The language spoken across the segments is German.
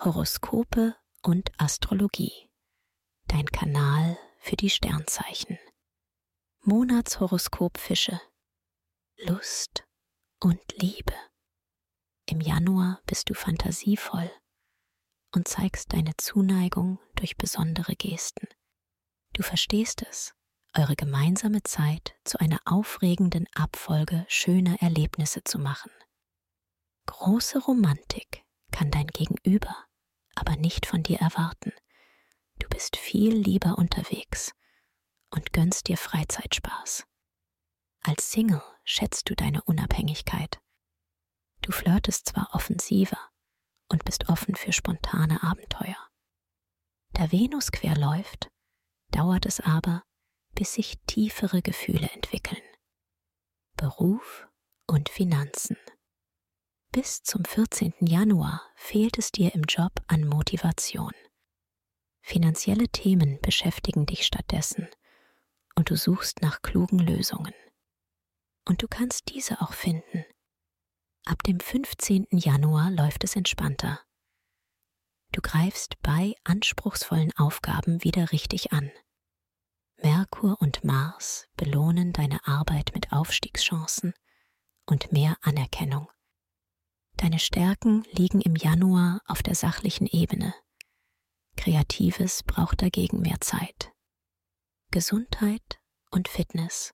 Horoskope und Astrologie. Dein Kanal für die Sternzeichen. Monatshoroskop Fische. Lust und Liebe. Im Januar bist du fantasievoll und zeigst deine Zuneigung durch besondere Gesten. Du verstehst es, eure gemeinsame Zeit zu einer aufregenden Abfolge schöner Erlebnisse zu machen. Große Romantik kann dein Gegenüber aber nicht von dir erwarten. Du bist viel lieber unterwegs und gönnst dir Freizeitspaß. Als Single schätzt du deine Unabhängigkeit. Du flirtest zwar offensiver und bist offen für spontane Abenteuer. Da Venus quer läuft, dauert es aber, bis sich tiefere Gefühle entwickeln. Beruf und Finanzen. Bis zum 14. Januar fehlt es dir im Job an Motivation. Finanzielle Themen beschäftigen dich stattdessen und du suchst nach klugen Lösungen. Und du kannst diese auch finden. Ab dem 15. Januar läuft es entspannter. Du greifst bei anspruchsvollen Aufgaben wieder richtig an. Merkur und Mars belohnen deine Arbeit mit Aufstiegschancen und mehr Anerkennung. Deine Stärken liegen im Januar auf der sachlichen Ebene. Kreatives braucht dagegen mehr Zeit. Gesundheit und Fitness.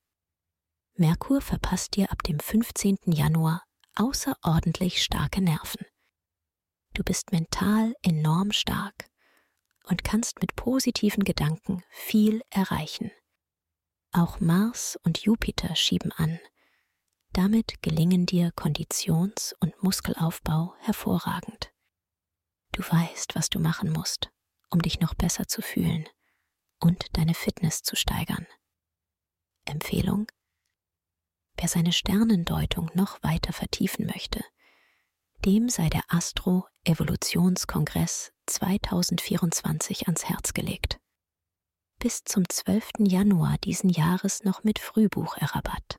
Merkur verpasst dir ab dem 15. Januar außerordentlich starke Nerven. Du bist mental enorm stark und kannst mit positiven Gedanken viel erreichen. Auch Mars und Jupiter schieben an. Damit gelingen dir Konditions- und Muskelaufbau hervorragend. Du weißt, was du machen musst, um dich noch besser zu fühlen und deine Fitness zu steigern. Empfehlung? Wer seine Sternendeutung noch weiter vertiefen möchte, dem sei der Astro Evolutionskongress 2024 ans Herz gelegt. Bis zum 12. Januar diesen Jahres noch mit Frühbucherrabatt.